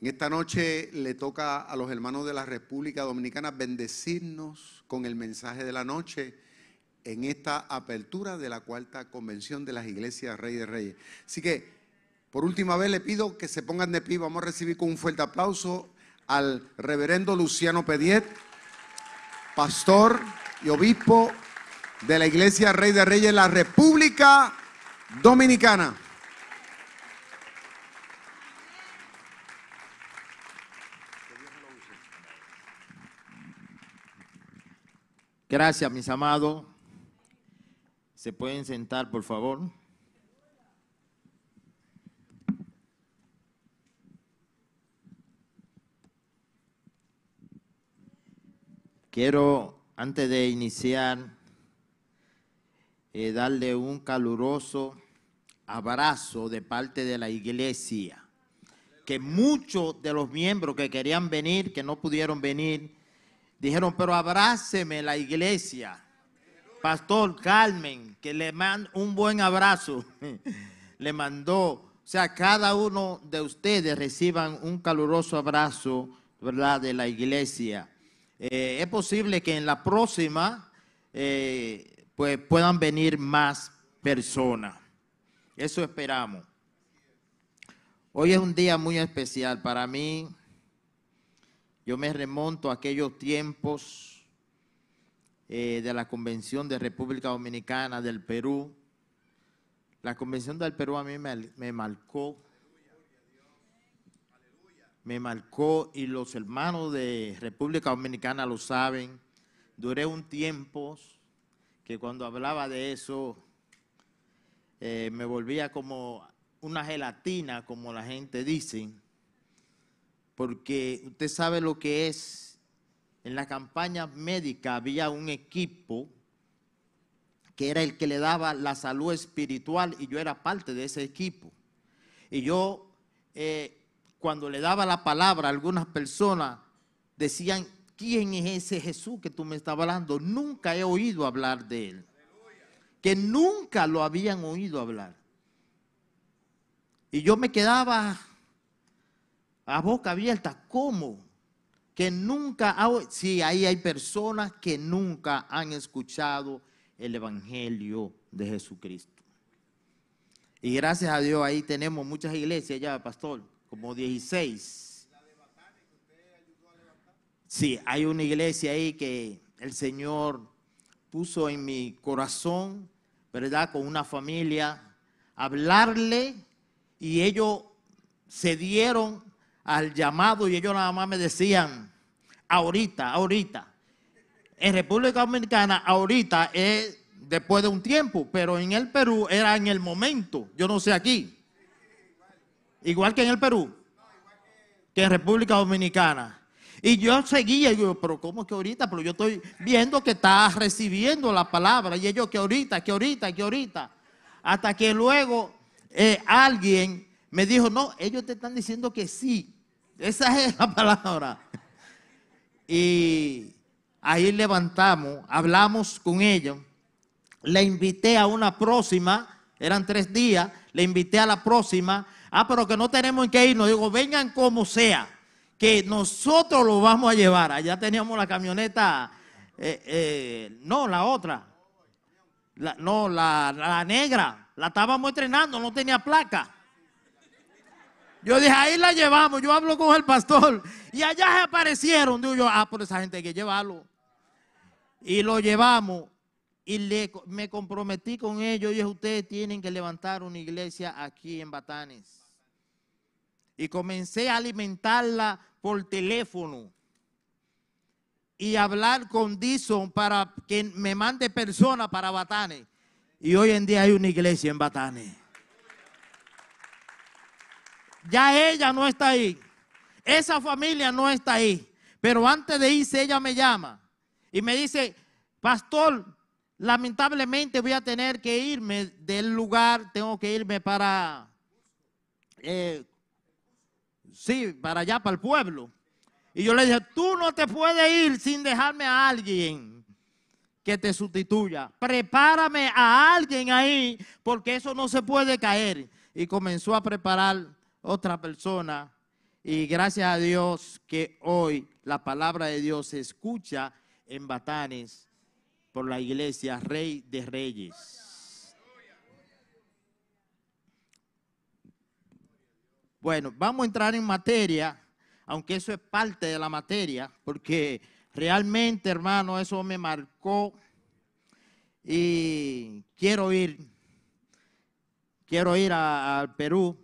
En esta noche le toca a los hermanos de la República Dominicana bendecirnos con el mensaje de la noche en esta apertura de la cuarta convención de las iglesias Rey de Reyes. Así que, por última vez le pido que se pongan de pie. Vamos a recibir con un fuerte aplauso al reverendo Luciano Pediet, pastor y obispo de la iglesia Rey de Reyes, la República Dominicana. Gracias, mis amados. ¿Se pueden sentar, por favor? Quiero, antes de iniciar, eh, darle un caluroso abrazo de parte de la iglesia, que muchos de los miembros que querían venir, que no pudieron venir, Dijeron, pero abráceme la iglesia. Pastor Carmen, que le manda un buen abrazo, le mandó, o sea, cada uno de ustedes reciban un caluroso abrazo, ¿verdad?, de la iglesia. Eh, es posible que en la próxima, eh, pues puedan venir más personas. Eso esperamos. Hoy es un día muy especial para mí. Yo me remonto a aquellos tiempos eh, de la Convención de República Dominicana del Perú. La Convención del Perú a mí me, marcó. Me marcó y los hermanos de República Dominicana lo saben. Duré un tiempo que cuando hablaba de eso eh, me volvía como una gelatina, como la gente dice porque usted sabe lo que es, en la campaña médica había un equipo que era el que le daba la salud espiritual y yo era parte de ese equipo. Y yo, eh, cuando le daba la palabra a algunas personas, decían, ¿quién es ese Jesús que tú me estás hablando? Nunca he oído hablar de él. Que nunca lo habían oído hablar. Y yo me quedaba a boca abierta. ¿Cómo? Que nunca, sí, ahí hay personas que nunca han escuchado el Evangelio de Jesucristo. Y gracias a Dios ahí tenemos muchas iglesias ya, pastor, como 16. Sí, hay una iglesia ahí que el Señor puso en mi corazón, ¿verdad? Con una familia, hablarle y ellos se dieron al llamado y ellos nada más me decían, ahorita, ahorita. En República Dominicana, ahorita es después de un tiempo, pero en el Perú era en el momento. Yo no sé aquí. Igual que en el Perú, que en República Dominicana. Y yo seguía, yo, pero ¿cómo que ahorita? Pero yo estoy viendo que está recibiendo la palabra. Y ellos que ahorita, que ahorita, que ahorita. Hasta que luego eh, alguien me dijo, no, ellos te están diciendo que sí. Esa es la palabra. Y ahí levantamos, hablamos con ellos. Le invité a una próxima, eran tres días, le invité a la próxima. Ah, pero que no tenemos que irnos. Digo, vengan como sea, que nosotros lo vamos a llevar. Allá teníamos la camioneta, eh, eh, no, la otra. no, la, la negra. La estábamos entrenando, no tenía placa. Yo dije, ahí la llevamos. Yo hablo con el pastor. Y allá se aparecieron. Digo yo, ah, por esa gente hay que llevarlo. Y lo llevamos. Y me comprometí con ellos. Y dije, ustedes tienen que levantar una iglesia aquí en Batanes. Y comencé a alimentarla por teléfono. y hablar con Dison para que me mande personas para Batane. Y hoy en día hay una iglesia en Batane. Ya ella no está ahí. Esa familia no está ahí. Pero antes de irse, ella me llama y me dice, pastor, lamentablemente voy a tener que irme del lugar, tengo que irme para, eh, sí, para allá, para el pueblo. Y yo le dije, tú no te puedes ir sin dejarme a alguien que te sustituya. Prepárame a alguien ahí, porque eso no se puede caer. Y comenzó a preparar otra persona. Y gracias a Dios que hoy la palabra de Dios se escucha en Batanes por la iglesia Rey de Reyes. Bueno, vamos a entrar en materia aunque eso es parte de la materia, porque realmente, hermano, eso me marcó y quiero ir, quiero ir al Perú,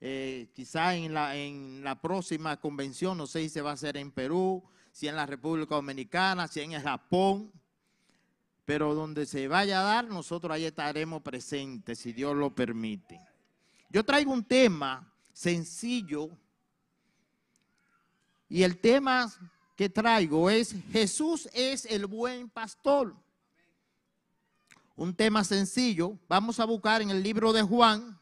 eh, quizá en la, en la próxima convención, no sé si se va a hacer en Perú, si en la República Dominicana, si en el Japón, pero donde se vaya a dar, nosotros ahí estaremos presentes, si Dios lo permite. Yo traigo un tema sencillo, y el tema que traigo es Jesús es el buen pastor. Un tema sencillo. Vamos a buscar en el libro de Juan,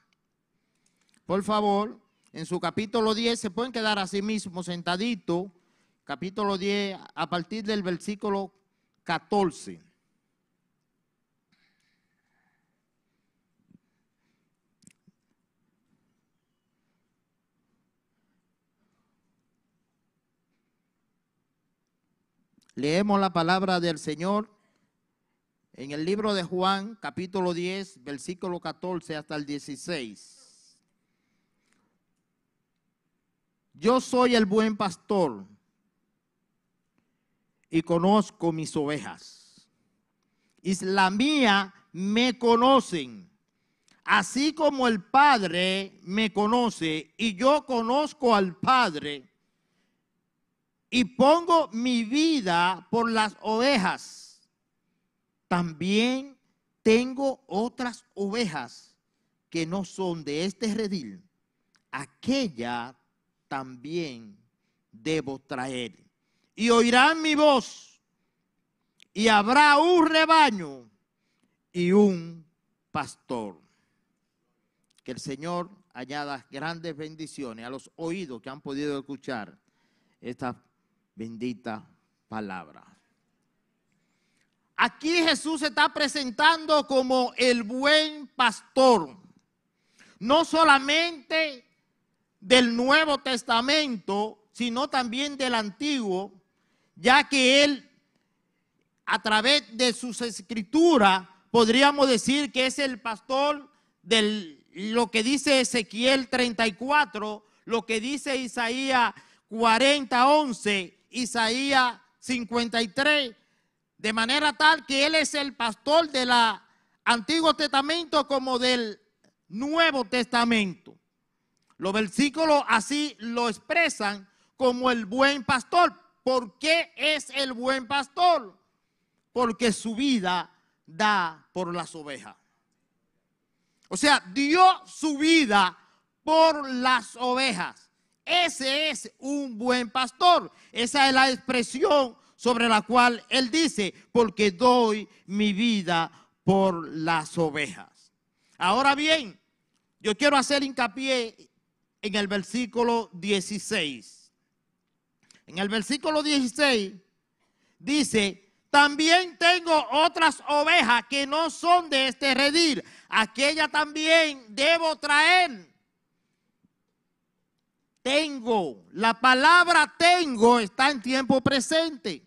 por favor, en su capítulo 10, se pueden quedar así mismo sentadito, capítulo 10, a partir del versículo 14. Leemos la palabra del Señor en el libro de Juan, capítulo 10, versículo 14 hasta el 16. Yo soy el buen pastor y conozco mis ovejas. Y la mía me conocen, así como el Padre me conoce y yo conozco al Padre y pongo mi vida por las ovejas. También tengo otras ovejas que no son de este redil. Aquella también debo traer. Y oirán mi voz. Y habrá un rebaño y un pastor. Que el Señor añada grandes bendiciones a los oídos que han podido escuchar esta bendita palabra. Aquí Jesús se está presentando como el buen pastor, no solamente del Nuevo Testamento, sino también del Antiguo, ya que él, a través de sus escrituras, podríamos decir que es el pastor de lo que dice Ezequiel 34, lo que dice Isaías 40, 11 Isaías 53, de manera tal que Él es el pastor del Antiguo Testamento como del Nuevo Testamento. Los versículos así lo expresan como el buen pastor. ¿Por qué es el buen pastor? Porque su vida da por las ovejas. O sea, dio su vida por las ovejas. Ese es un buen pastor. Esa es la expresión sobre la cual él dice, porque doy mi vida por las ovejas. Ahora bien, yo quiero hacer hincapié en el versículo 16. En el versículo 16 dice, también tengo otras ovejas que no son de este redil. Aquella también debo traer tengo. La palabra tengo está en tiempo presente.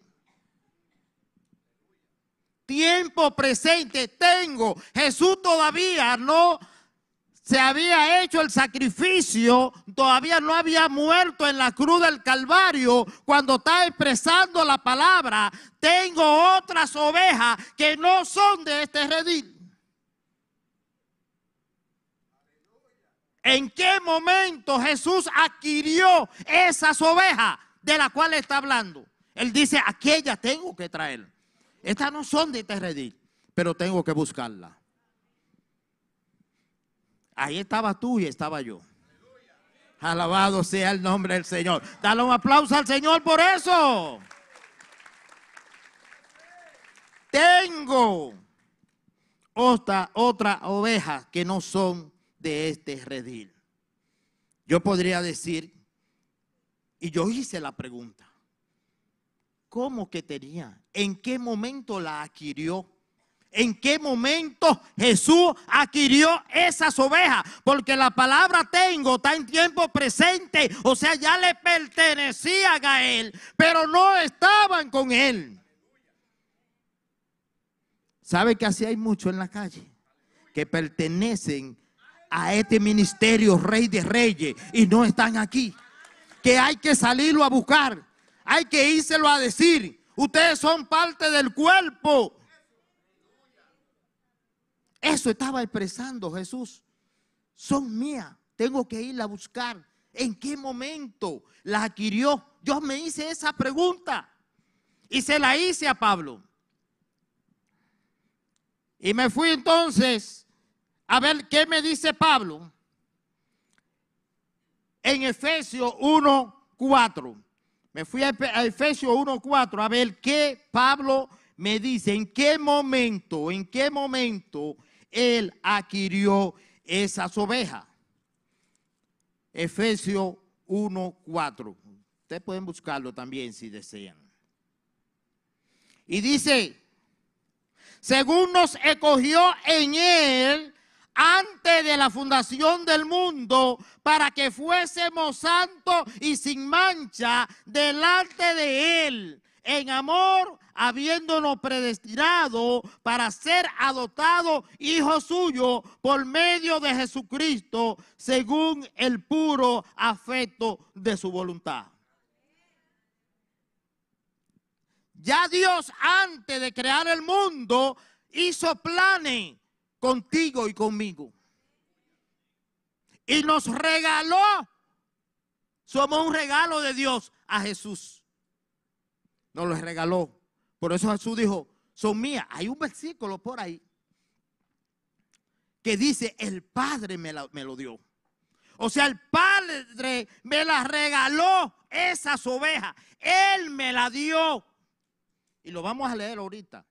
Tiempo presente tengo. Jesús todavía no se había hecho el sacrificio, todavía no había muerto en la cruz del Calvario, cuando está expresando la palabra, tengo otras ovejas que no son de este redil. ¿En qué momento Jesús adquirió esas ovejas de las cuales está hablando? Él dice, aquella tengo que traer. Estas no son de este redil, pero tengo que buscarla. Ahí estaba tú y estaba yo. Alabado sea el nombre del Señor. Dale un aplauso al Señor por eso. Tengo otra, otra oveja que no son de este redil. Yo podría decir, y yo hice la pregunta, ¿cómo que tenía? ¿En qué momento la adquirió? ¿En qué momento Jesús adquirió esas ovejas? Porque la palabra tengo está en tiempo presente. O sea, ya le pertenecían a él, pero no estaban con él. ¿Sabe que así hay mucho en la calle? Que pertenecen a este ministerio Rey de Reyes y no están aquí. Que hay que salirlo a buscar. Hay que írselo a decir. Ustedes son parte del cuerpo. Eso estaba expresando Jesús. Son mías. Tengo que irla a buscar. ¿En qué momento la adquirió? Yo me hice esa pregunta. Y se la hice a Pablo. Y me fui entonces a ver qué me dice Pablo en Efesios 1.4. Me fui a Efesios 1.4 a ver qué Pablo me dice, en qué momento, en qué momento él adquirió esas ovejas. Efesios 1.4. Ustedes pueden buscarlo también si desean. Y dice, según nos escogió en Él antes de la fundación del mundo, para que fuésemos santos y sin mancha delante de Él, en amor, habiéndonos predestinado para ser adoptados hijos suyos por medio de Jesucristo, según el puro afecto de su voluntad. Ya Dios antes de crear el mundo hizo planes contigo y conmigo. Y nos regaló, somos un regalo de Dios a Jesús. Nos lo regaló. Por eso Jesús dijo, son mías. Hay un versículo por ahí que dice, el Padre me, lo dio. O sea, el Padre me la regaló esas ovejas. Él me la dio. Y lo vamos a leer ahorita.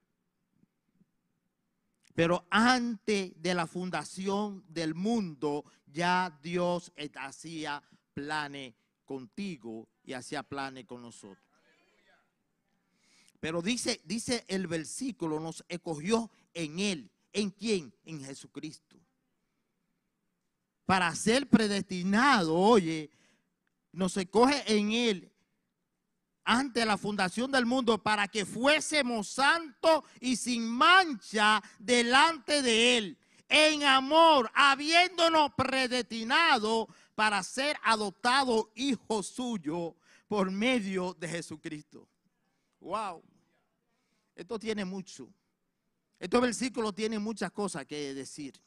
Pero antes de la fundación del mundo, ya Dios hacía planes contigo y hacía planes con nosotros. Pero dice, dice el versículo, nos escogió en Él. ¿En quién? En Jesucristo. Para ser predestinado, oye, nos escoge en Él ante la fundación del mundo para que fuésemos santos y sin mancha delante de Él, en amor, habiéndonos predestinado para ser adoptado hijo suyo por medio de Jesucristo. Wow. Esto tiene mucho. Estos versículos tienen muchas cosas que decir.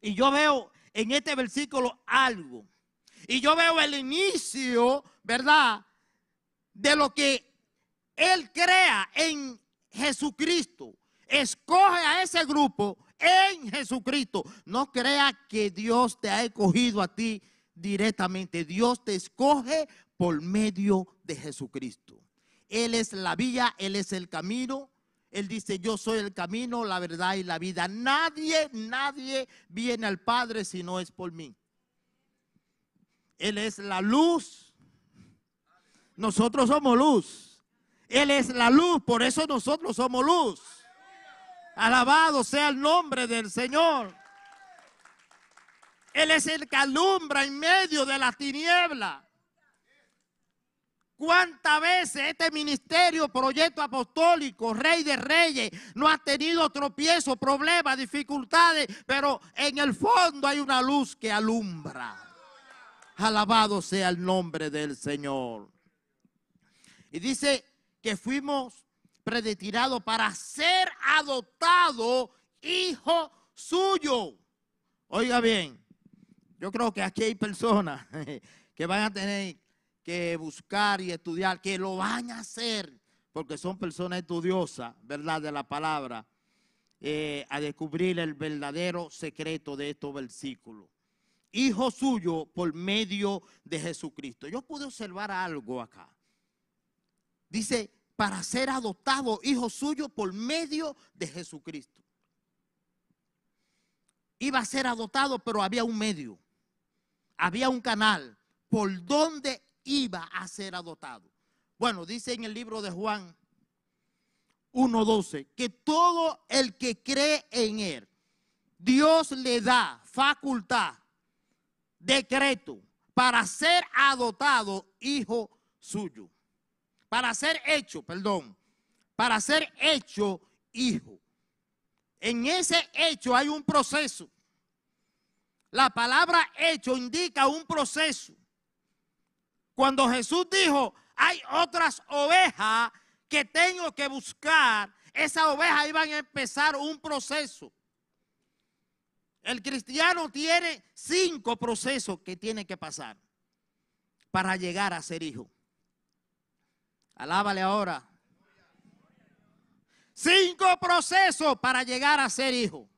Y yo veo en este versículo algo. Y yo veo el inicio, ¿verdad? de lo que Él crea en Jesucristo. Escoge a ese grupo en Jesucristo. No crea que Dios te ha escogido a ti directamente. Dios te escoge por medio de Jesucristo. Él es la vía, Él es el camino. Él dice, yo soy el camino, la verdad y la vida. Nadie, nadie viene al Padre si no es por mí. Él es la luz nosotros somos luz. Él es la luz, por eso nosotros somos luz. Alabado sea el nombre del Señor. Él es el que alumbra en medio de la tiniebla. ¿Cuántas veces este ministerio, proyecto apostólico, rey de reyes, no ha tenido tropiezos, problemas, dificultades, pero en el fondo hay una luz que alumbra? Alabado sea el nombre del Señor. Y dice que fuimos predestinados para ser adoptados hijo suyo. Oiga bien, yo creo que aquí hay personas que van a tener que buscar y estudiar, que lo van a hacer, porque son personas estudiosas, ¿verdad? De la palabra, eh, a descubrir el verdadero secreto de estos versículos. Hijo suyo por medio de Jesucristo. Yo pude observar algo acá. Dice, para ser adoptado hijo suyo por medio de Jesucristo. Iba a ser adoptado, pero había un medio, había un canal por donde iba a ser adoptado. Bueno, dice en el libro de Juan 1.12 que todo el que cree en él, Dios le da facultad, decreto, para ser adoptado hijo suyo para ser hecho, perdón, para ser hecho hijo. En ese hecho hay un proceso. La palabra hecho indica un proceso. Cuando Jesús dijo, hay otras ovejas que tengo que buscar, esas ovejas iban a empezar un proceso. El cristiano tiene cinco procesos que tiene que pasar para llegar a ser hijo. Alábale ahora. Cinco procesos para llegar a ser hijo.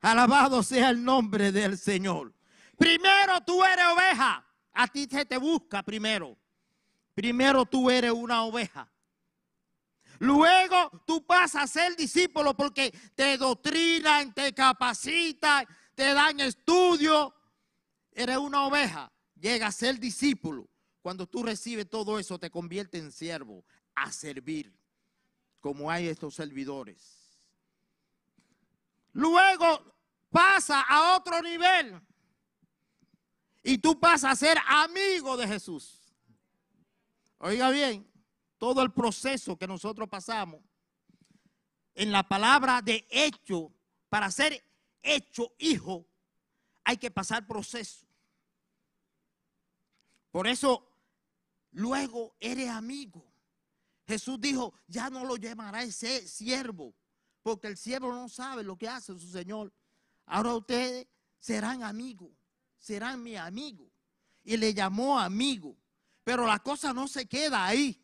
Alabado sea el nombre del Señor. Primero tú eres oveja. A ti se te busca primero. Primero tú eres una oveja. Luego tú pasas a ser discípulo porque te doctrinan, te capacitan, te dan estudio. Eres una oveja. Llega a ser discípulo. Cuando tú recibes todo eso, te convierte en siervo a servir, como hay estos servidores. Luego pasa a otro nivel y tú pasas a ser amigo de Jesús. Oiga bien, todo el proceso que nosotros pasamos en la palabra de hecho, para ser hecho hijo, hay que pasar proceso. Por eso Luego eres amigo. Jesús dijo, ya no lo llamará ese siervo, porque el siervo no sabe lo que hace su Señor. Ahora ustedes serán amigos, serán mi amigo. Y le llamó amigo. Pero la cosa no se queda ahí.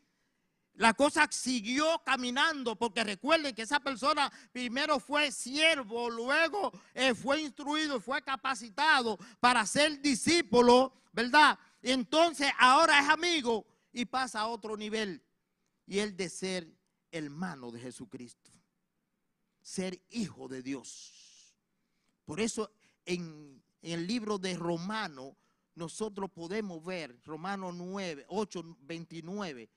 La cosa siguió caminando, porque recuerden que esa persona primero fue siervo, luego eh, fue instruido fue capacitado para ser discípulo, ¿verdad? entonces ahora es amigo y pasa a otro nivel. Y el de ser hermano de Jesucristo. Ser hijo de Dios. Por eso en, el libro de Romano nosotros podemos ver, Romano 9, 8, 29,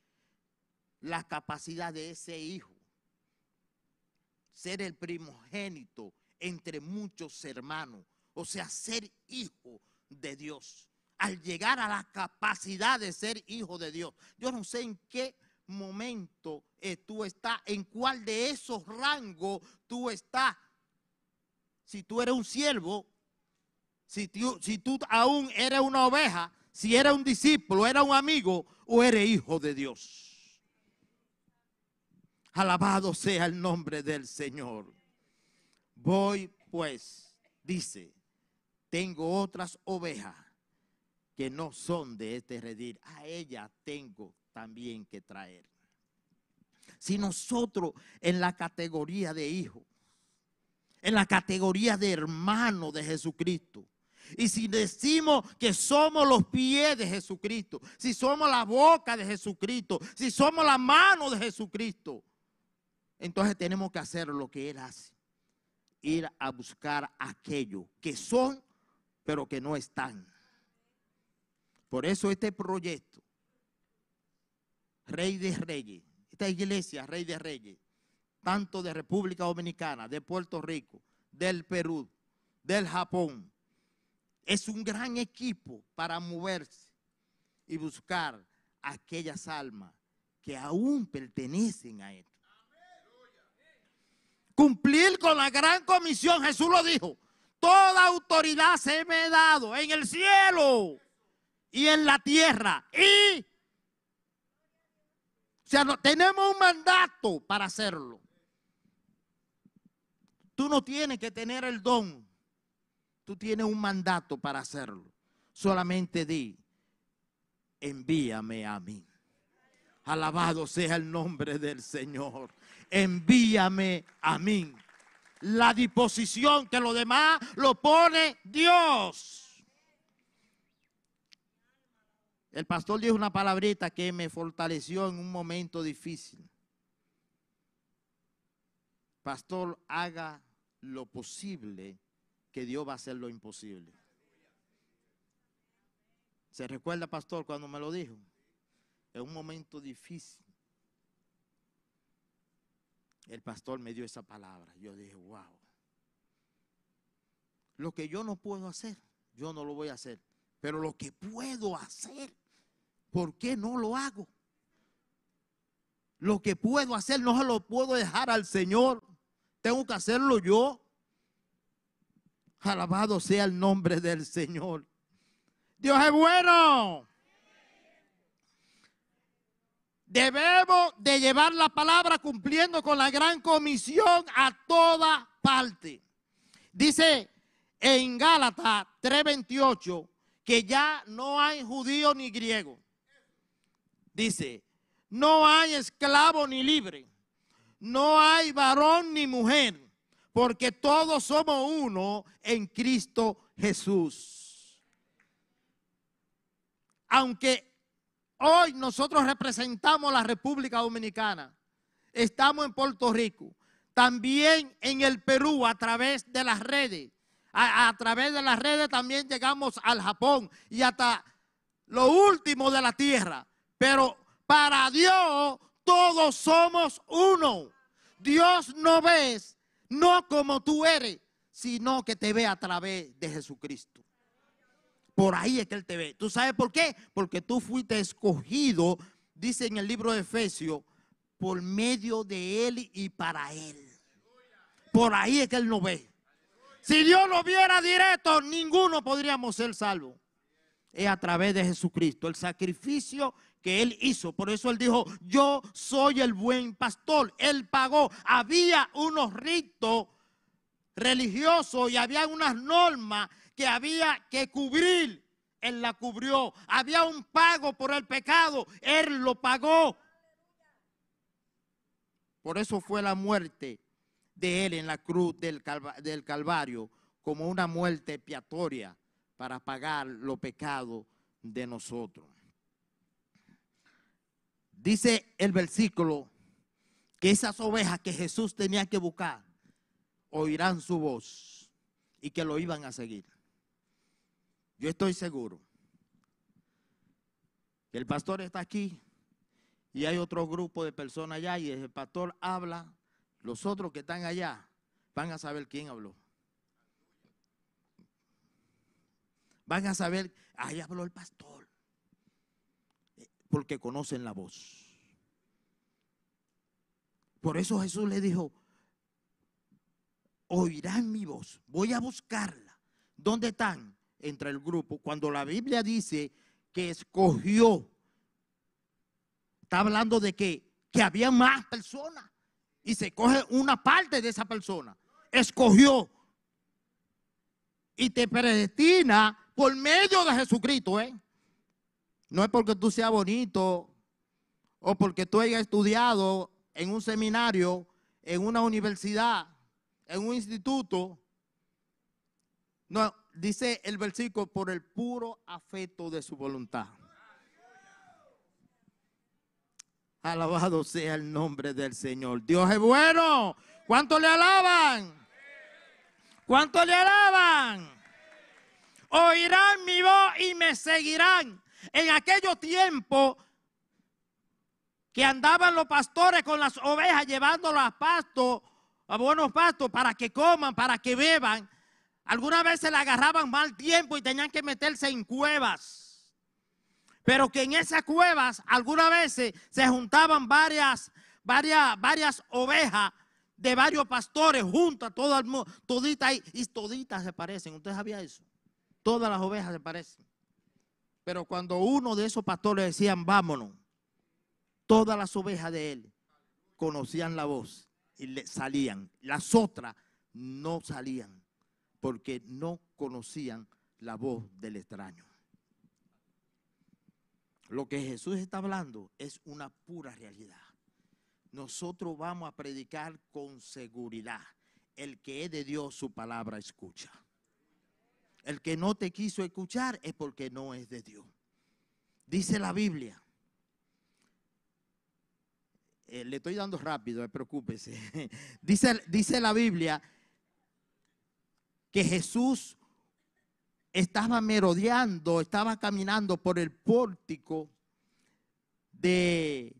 la capacidad de ese hijo. Ser el primogénito entre muchos hermanos. O sea, ser hijo de Dios al llegar a la capacidad de ser hijo de Dios. Yo no sé en qué momento eh, tú estás, en cuál de esos rangos tú estás. Si tú eres un siervo, si tú, aún eres una oveja, si eres un discípulo, eres un amigo o eres hijo de Dios. Alabado sea el nombre del Señor. Voy pues, dice, tengo otras ovejas que no son de este redil, a ella tengo también que traer. Si nosotros en la categoría de hijo, en la categoría de hermano de Jesucristo, y si decimos que somos los pies de Jesucristo, si somos la boca de Jesucristo, si somos la mano de Jesucristo, entonces tenemos que hacer lo que Él hace. Ir a buscar aquello que son, pero que no están. Por eso este proyecto, Rey de Reyes, esta iglesia, Rey de Reyes, tanto de República Dominicana, de Puerto Rico, del Perú, del Japón, es un gran equipo para moverse y buscar aquellas almas que aún pertenecen a esto. Cumplir con la gran comisión, Jesús lo dijo, toda autoridad se me ha dado en el cielo y en la tierra. Y, o sea, no, tenemos un mandato para hacerlo. Tú no tienes que tener el don. Tú tienes un mandato para hacerlo. Solamente di, envíame a mí. Alabado sea el nombre del Señor. Envíame a mí. La disposición que lo demás lo pone Dios. El pastor dijo una palabrita que me fortaleció en un momento difícil. Pastor, haga lo posible que Dios va a hacer lo imposible. ¿Se recuerda, pastor, cuando me lo dijo? En un momento difícil. El pastor me dio esa palabra. Yo dije, wow. Lo que yo no puedo hacer, yo no lo voy a hacer. Pero lo que puedo hacer, ¿por qué no lo hago? Lo que puedo hacer no se lo puedo dejar al Señor. Tengo que hacerlo yo. Alabado sea el nombre del Señor. Dios es bueno. Debemos de llevar la palabra cumpliendo con la gran comisión a toda parte. Dice en Gálatas 3:28 que ya no hay judío ni griego. Dice, no hay esclavo ni libre, no hay varón ni mujer, porque todos somos uno en Cristo Jesús. Aunque hoy nosotros representamos la República Dominicana, estamos en Puerto Rico, también en el Perú a través de las redes, a, través de las redes también llegamos al Japón y hasta lo último de la tierra. Pero para Dios todos somos uno. Dios no ves, no como tú eres, sino que te ve a través de Jesucristo. Por ahí es que Él te ve. ¿Tú sabes por qué? Porque tú fuiste escogido, dice en el libro de Efesios, por medio de Él y para Él. Por ahí es que Él no ve. Si Dios lo viera directo, ninguno podríamos ser salvos. Es a través de Jesucristo. El sacrificio que él hizo. Por eso él dijo, yo soy el buen pastor. Él pagó. Había unos ritos religiosos y había unas normas que había que cubrir. Él la cubrió. Había un pago por el pecado. Él lo pagó. Por eso fue la muerte de él en la cruz del, Calvario como una muerte expiatoria para pagar los pecados de nosotros. Dice el versículo que esas ovejas que Jesús tenía que buscar oirán su voz y que lo iban a seguir. Yo estoy seguro que el pastor está aquí y hay otro grupo de personas allá y el pastor habla, los otros que están allá van a saber quién habló. Van a saber, ahí habló el pastor porque conocen la voz. Por eso Jesús le dijo, oirán mi voz, voy a buscarla. ¿Dónde están? Entre el grupo. Cuando la Biblia dice que escogió, está hablando de que, que había más personas y se coge una parte de esa persona. Escogió y te predestina por medio de Jesucristo, ¿eh? No es porque tú seas bonito o porque tú hayas estudiado en un seminario, en una universidad, en un instituto. No, dice el versículo, por el puro afecto de su voluntad. Alabado sea el nombre del Señor. Dios es bueno. ¿Cuánto le alaban? ¿Cuánto le alaban? Oirán mi voz y me seguirán. En aquellos tiempos que andaban los pastores con las ovejas llevándolas a pasto, a buenos pastos, para que coman, para que beban. Algunas veces le agarraban mal tiempo y tenían que meterse en cuevas. Pero que en esas cuevas algunas veces se juntaban varias, varias, varias ovejas de varios pastores juntas, todas, toditas y toditas se parecen. ¿Usted sabía eso? Todas las ovejas se parecen. Pero cuando uno de esos pastores decían, vámonos, todas las ovejas de él conocían la voz y le salían. Las otras no salían porque no conocían la voz del extraño. Lo que Jesús está hablando es una pura realidad. Nosotros vamos a predicar con seguridad. El que es de Dios, su palabra escucha. El que no te quiso escuchar es porque no es de Dios. Dice la Biblia. Eh, le estoy dando rápido, preocúpese. dice, dice la Biblia que Jesús estaba merodeando, estaba caminando por el pórtico de,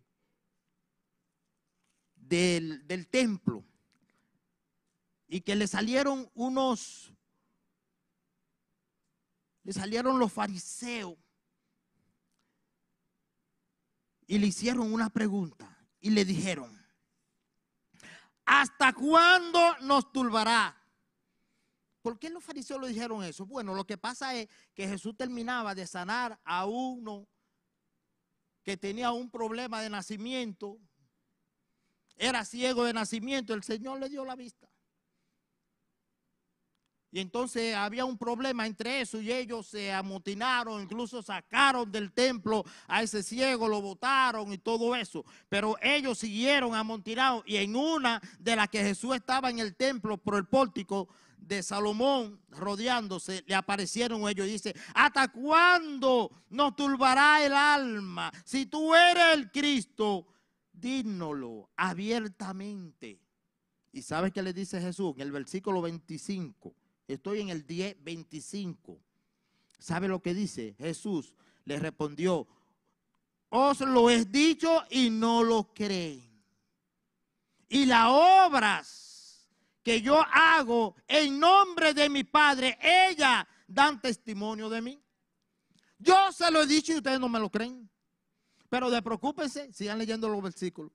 del, del templo y que le salieron unos, le salieron los fariseos y le hicieron una pregunta y le dijeron, ¿hasta cuándo nos turbará? ¿Por qué los fariseos le dijeron eso? Bueno, lo que pasa es que Jesús terminaba de sanar a uno que tenía un problema de nacimiento, era ciego de nacimiento, el Señor le dio la vista. Y entonces había un problema entre eso y ellos se amotinaron, incluso sacaron del templo a ese ciego, lo botaron y todo eso. Pero ellos siguieron amotinados y en una de las que Jesús estaba en el templo por el pórtico, de Salomón rodeándose, le aparecieron ellos y dice, ¿hasta cuándo nos turbará el alma? Si tú eres el Cristo, dínoslo abiertamente. ¿Y sabes qué le dice Jesús en el versículo 25? Estoy en el 10, 25. ¿Sabe lo que dice? Jesús le respondió, os lo he dicho y no lo creen. Y las obras que yo hago en nombre de mi Padre, ella dan testimonio de mí. Yo se lo he dicho y ustedes no me lo creen. Pero despreocúpense, sigan leyendo los versículos.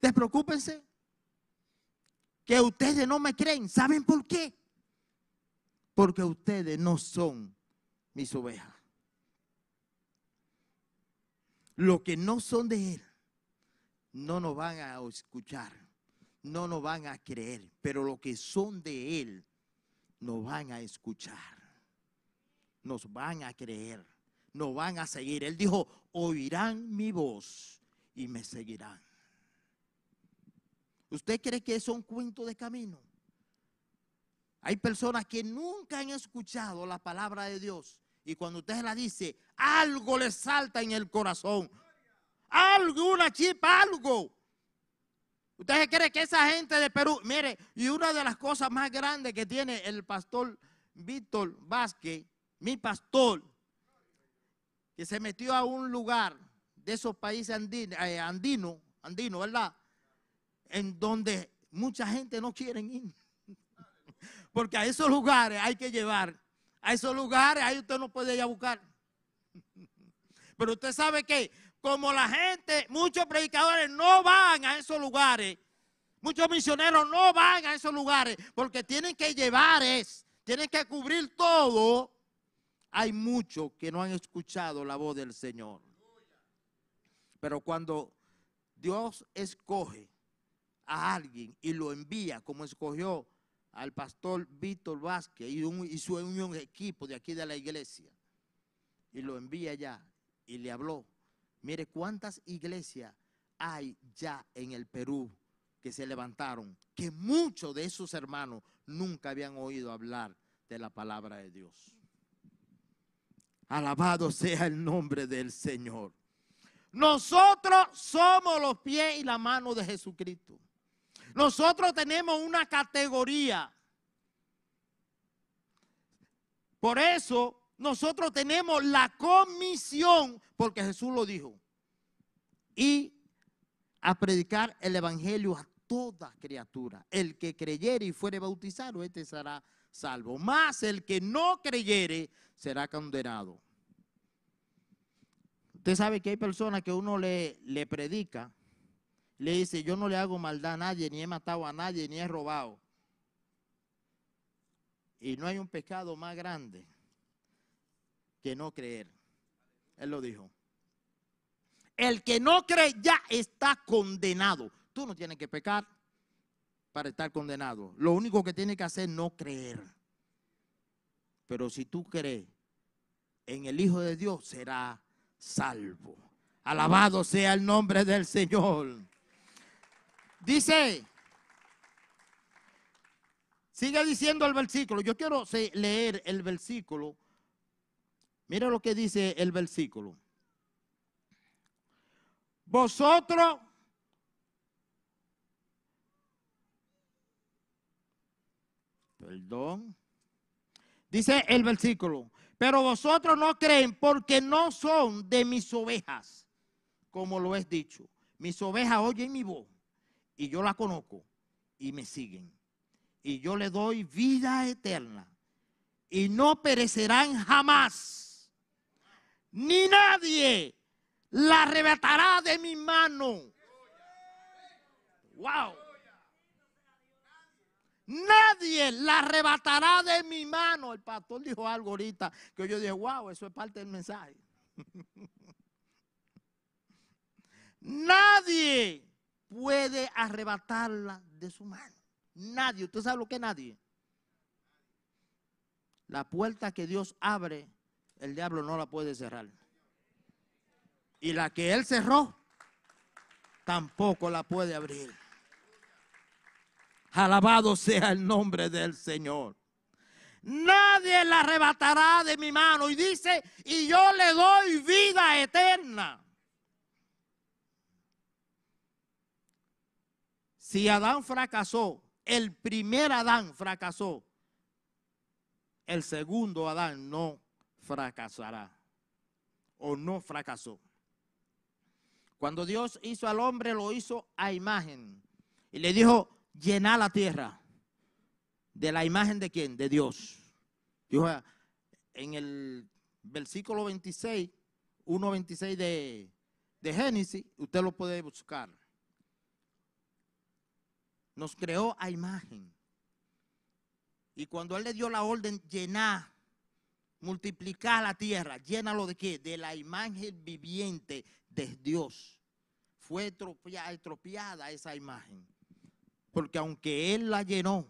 Despreocúpense que ustedes no me creen. ¿Saben por qué? Porque ustedes no son mis ovejas. Los que no son de Él no nos van a escuchar no nos van a creer, pero los que son de Él nos van a escuchar, nos van a creer, nos van a seguir. Él dijo, oirán mi voz y me seguirán. ¿Usted cree que es un cuento de camino? Hay personas que nunca han escuchado la palabra de Dios y cuando usted la dice, algo le salta en el corazón. Algo, una chispa, algo. ¿Usted cree que esa gente de Perú, mire, y una de las cosas más grandes que tiene el pastor Víctor Vázquez, mi pastor, que se metió a un lugar de esos países andinos, eh, andino, andino, ¿verdad? En donde mucha gente no quiere ir. Porque a esos lugares hay que llevar. A esos lugares ahí usted no puede ir a buscar. Pero usted sabe que como la gente, muchos predicadores no van a esos lugares, muchos misioneros no van a esos lugares porque tienen que llevar tienen que cubrir todo. Hay muchos que no han escuchado la voz del Señor. Pero cuando Dios escoge a alguien y lo envía, como escogió al pastor Víctor Vázquez y, y su un equipo de aquí de la iglesia, y lo envía allá y le habló Mire cuántas iglesias hay ya en el Perú que se levantaron, que muchos de esos hermanos nunca habían oído hablar de la palabra de Dios. Alabado sea el nombre del Señor. Nosotros somos los pies y la mano de Jesucristo. Nosotros tenemos una categoría. Por eso nosotros tenemos la comisión, porque Jesús lo dijo, y a predicar el evangelio a toda criatura. El que creyere y fuere bautizado, este será salvo. Más el que no creyere será condenado. Usted sabe que hay personas que uno le, le predica, le dice, yo no le hago maldad a nadie, ni he matado a nadie, ni he robado. Y no hay un pecado más grande que no creer. Él lo dijo. El que no cree ya está condenado. Tú no tienes que pecar para estar condenado. Lo único que tienes que hacer es no creer. Pero si tú crees en el Hijo de Dios, será salvo. Alabado sea el nombre del Señor. Dice, sigue diciendo el versículo. Yo quiero leer el versículo. Mira lo que dice el versículo. Vosotros Perdón. Dice el versículo, pero vosotros no creen porque no son de mis ovejas, como lo es dicho. Mis ovejas oyen mi voz y yo la conozco y me siguen. Y yo le doy vida eterna y no perecerán jamás. Ni nadie la arrebatará de mi mano. Wow. Nadie la arrebatará de mi mano. El pastor dijo algo ahorita que yo dije, wow, eso es parte del mensaje. Nadie puede arrebatarla de su mano. Nadie. ¿Usted sabe lo que nadie? La puerta que Dios abre, el diablo no la puede cerrar. Y la que él cerró, tampoco la puede abrir. Alabado sea el nombre del Señor. Nadie la arrebatará de mi mano. Y dice, y yo le doy vida eterna. Si Adán fracasó, el primer Adán fracasó, el segundo Adán no fracasará o no fracasó. Cuando Dios hizo al hombre, lo hizo a imagen. Y le dijo, llenar la tierra de la imagen de quién? De Dios. Dijo en el versículo 26, 1.26 de, de Génesis, usted lo puede buscar. Nos creó a imagen. Y cuando Él le dio la orden, llenar, multiplicar la tierra, llénalo de qué? De la imagen viviente de Dios. Fue estropeada esa imagen. Porque aunque Él la llenó,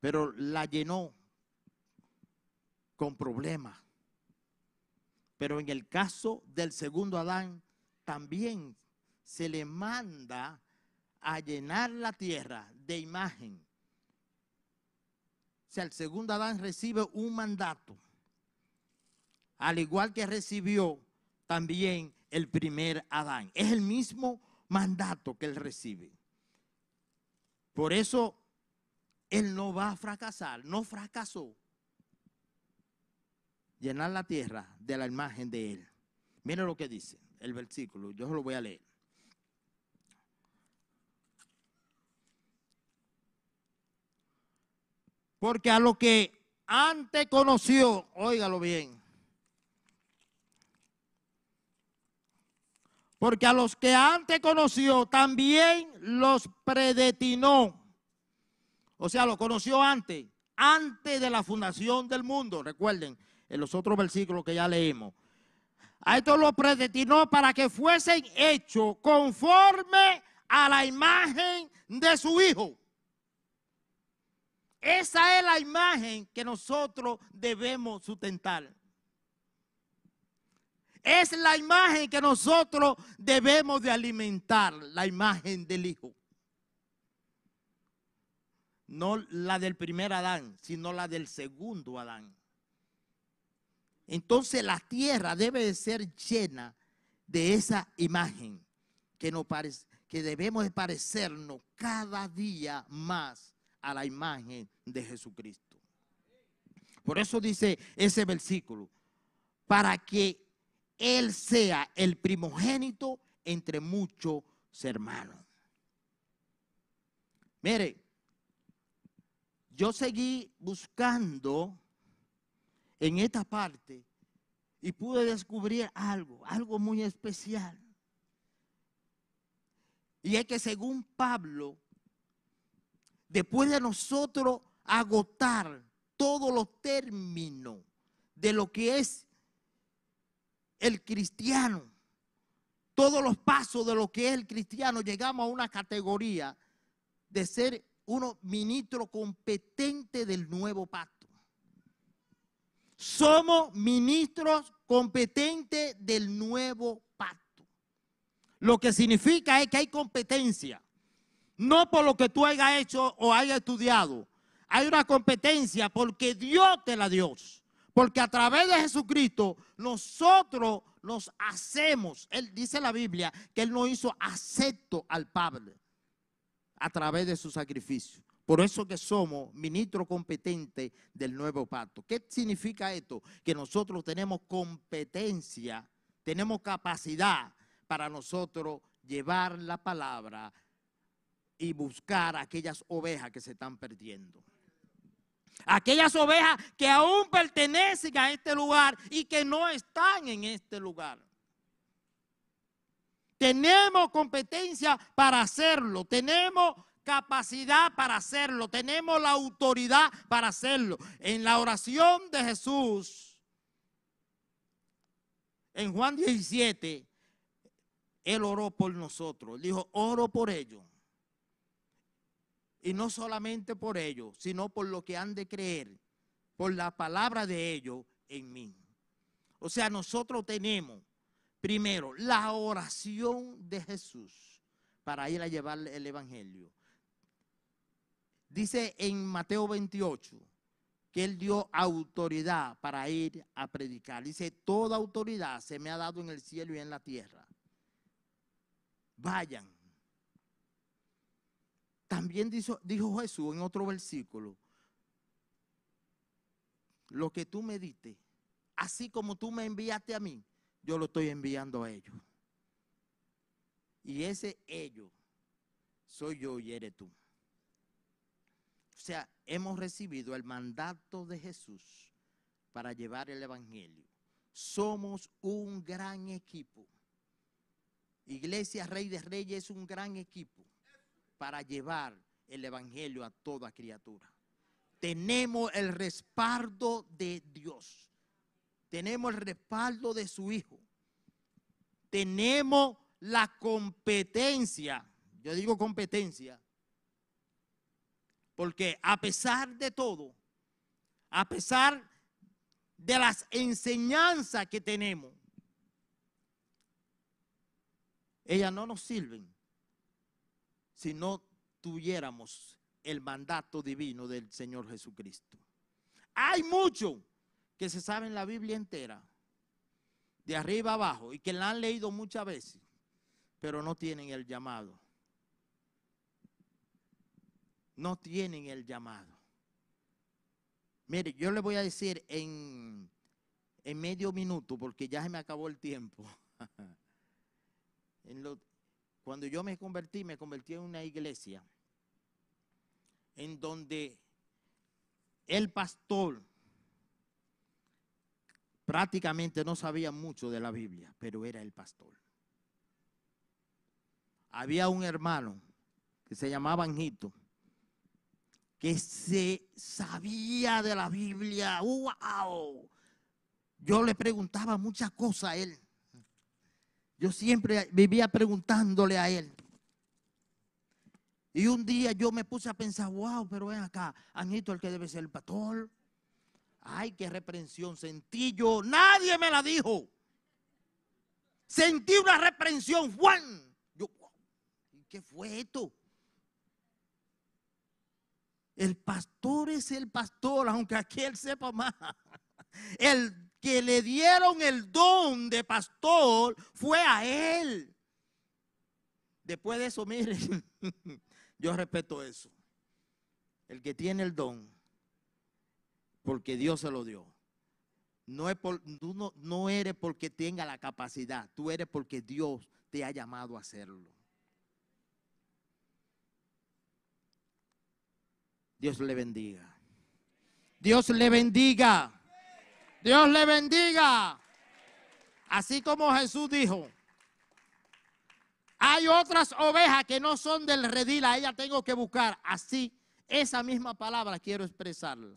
pero la llenó con problemas. Pero en el caso del segundo Adán, también se le manda a llenar la tierra de imagen. O sea, el segundo Adán recibe un mandato, al igual que recibió también el primer Adán. Es el mismo mandato que él recibe. Por eso él no va a fracasar, no fracasó. Llenar la tierra de la imagen de él. Mire lo que dice el versículo, yo lo voy a leer. Porque a lo que antes conoció, óigalo bien, Porque a los que antes conoció, también los predestinó. O sea, lo conoció antes, antes de la fundación del mundo. Recuerden, en los otros versículos que ya leímos. A esto lo predestinó para que fuesen hechos conforme a la imagen de su Hijo. Esa es la imagen que nosotros debemos sustentar. Es la imagen que nosotros debemos de alimentar, la imagen del Hijo. No la del primer Adán, sino la del segundo Adán. Entonces la tierra debe de ser llena de esa imagen que, que debemos de parecernos cada día más a la imagen de Jesucristo. Por eso dice ese versículo, para que él sea el primogénito entre muchos hermanos. Mire, yo seguí buscando en esta parte y pude descubrir algo, algo muy especial. Y es que según Pablo, después de nosotros agotar todos los términos de lo que es el cristiano, todos los pasos de lo que es el cristiano, llegamos a una categoría de ser uno ministro competente del nuevo pacto. Somos ministros competentes del nuevo pacto. Lo que significa es que hay competencia. No por lo que tú hayas hecho o hayas estudiado. Hay una competencia porque Dios te la dio. Porque a través de Jesucristo nosotros nos hacemos. Él dice la Biblia que Él nos hizo acepto al Padre a través de su sacrificio. Por eso que somos ministros competentes del nuevo pacto. ¿Qué significa esto? Que nosotros tenemos competencia, tenemos capacidad para nosotros llevar la palabra y buscar aquellas ovejas que se están perdiendo. Aquellas ovejas que aún pertenecen a este lugar y que no están en este lugar. Tenemos competencia para hacerlo. Tenemos capacidad para hacerlo. Tenemos la autoridad para hacerlo. En la oración de Jesús, en Juan 17, Él oró por nosotros. Dijo, oro por ellos. Y no solamente por ellos, sino por lo que han de creer, por la palabra de ellos en mí. O sea, nosotros tenemos primero la oración de Jesús para ir a llevarle el Evangelio. Dice en Mateo 28 que él dio autoridad para ir a predicar. Dice, toda autoridad se me ha dado en el cielo y en la tierra. Vayan también dijo, Jesús en otro versículo, lo que tú me diste, así como tú me enviaste a mí, yo lo estoy enviando a ellos. Y ese ellos soy yo y eres tú. O sea, hemos recibido el mandato de Jesús para llevar el Evangelio. Somos un gran equipo. Iglesia Rey de Reyes es un gran equipo para llevar el Evangelio a toda criatura. Tenemos el respaldo de Dios. Tenemos el respaldo de su Hijo. Tenemos la competencia. Yo digo competencia. Porque a pesar de todo, a pesar de las enseñanzas que tenemos, ellas no nos sirven si no tuviéramos el mandato divino del Señor Jesucristo. Hay muchos que se saben la Biblia entera, de arriba abajo, y que la han leído muchas veces, pero no tienen el llamado. No tienen el llamado. Mire, yo le voy a decir en, en medio minuto, porque ya se me acabó el tiempo. en, cuando yo me convertí, me convertí en una iglesia en donde el pastor prácticamente no sabía mucho de la Biblia, pero era el pastor. Había un hermano que se llamaba Anjito, que se sabía de la Biblia. ¡Wow! Yo le preguntaba muchas cosas a él. Yo siempre vivía preguntándole a él. Y un día yo me puse a pensar, wow, pero ven acá, Anito el que debe ser el pastor. Ay, qué reprensión sentí yo. Nadie me la dijo. Sentí una reprensión, Juan. Yo, ¿qué fue esto? El pastor es el pastor, aunque aquí él sepa más. El que le dieron el don de pastor fue a él. Después de eso, miren, yo respeto eso. El que tiene el don, porque Dios se lo dio. No, es por, tú no, no eres porque tenga la capacidad, tú eres porque Dios te ha llamado a hacerlo. Dios le bendiga. Dios le bendiga. Dios le bendiga. Así como Jesús dijo, hay otras ovejas que no son del redil, a ella tengo que buscar. Así, esa misma palabra quiero expresarla.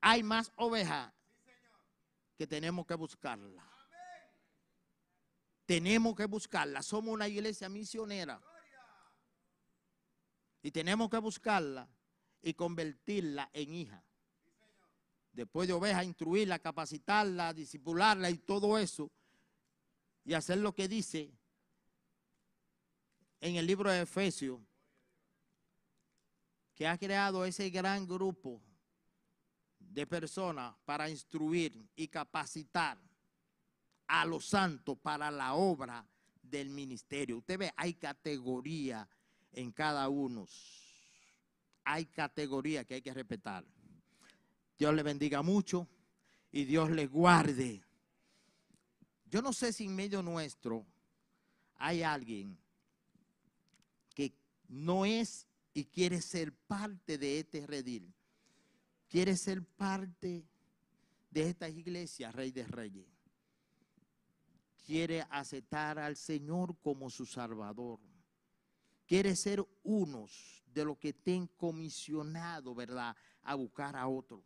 Hay más ovejas que tenemos que buscarla. Tenemos que buscarla. Somos una iglesia misionera. Y tenemos que buscarla y convertirla en hija. Después de oveja, instruirla, capacitarla, disipularla y todo eso, y hacer lo que dice en el libro de Efesios, que ha creado ese gran grupo de personas para instruir y capacitar a los santos para la obra del ministerio. Usted ve, hay categoría en cada uno. Hay categoría que hay que respetar. Dios le bendiga mucho y Dios le guarde. Yo no sé si en medio nuestro hay alguien que no es y quiere ser parte de este redil. Quiere ser parte de esta iglesia, Rey de Reyes. Quiere aceptar al Señor como su Salvador. Quiere ser unos de los que estén comisionados, ¿verdad? A buscar a otro.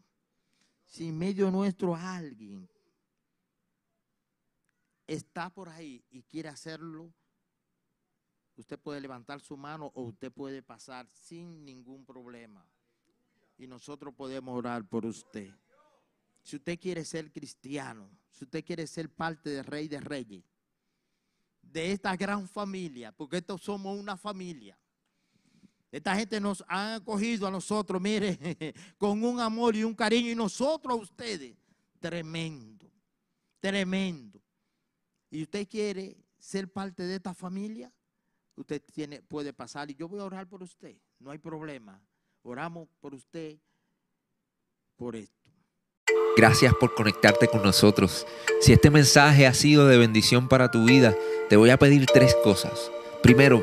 Si en medio nuestro alguien está por ahí y quiere hacerlo, usted puede levantar su mano o usted puede pasar sin ningún problema. Y nosotros podemos orar por usted. Si usted quiere ser cristiano, si usted quiere ser parte del Rey de Reyes, de esta gran familia, porque estos somos una familia. Esta gente nos ha acogido a nosotros, mire, con un amor y un cariño, y nosotros a ustedes, tremendo, tremendo. Y usted quiere ser parte de esta familia, usted tiene, puede pasar y yo voy a orar por usted, no hay problema. Oramos por usted, por esto. Gracias por conectarte con nosotros. Si este mensaje ha sido de bendición para tu vida, te voy a pedir tres cosas. Primero,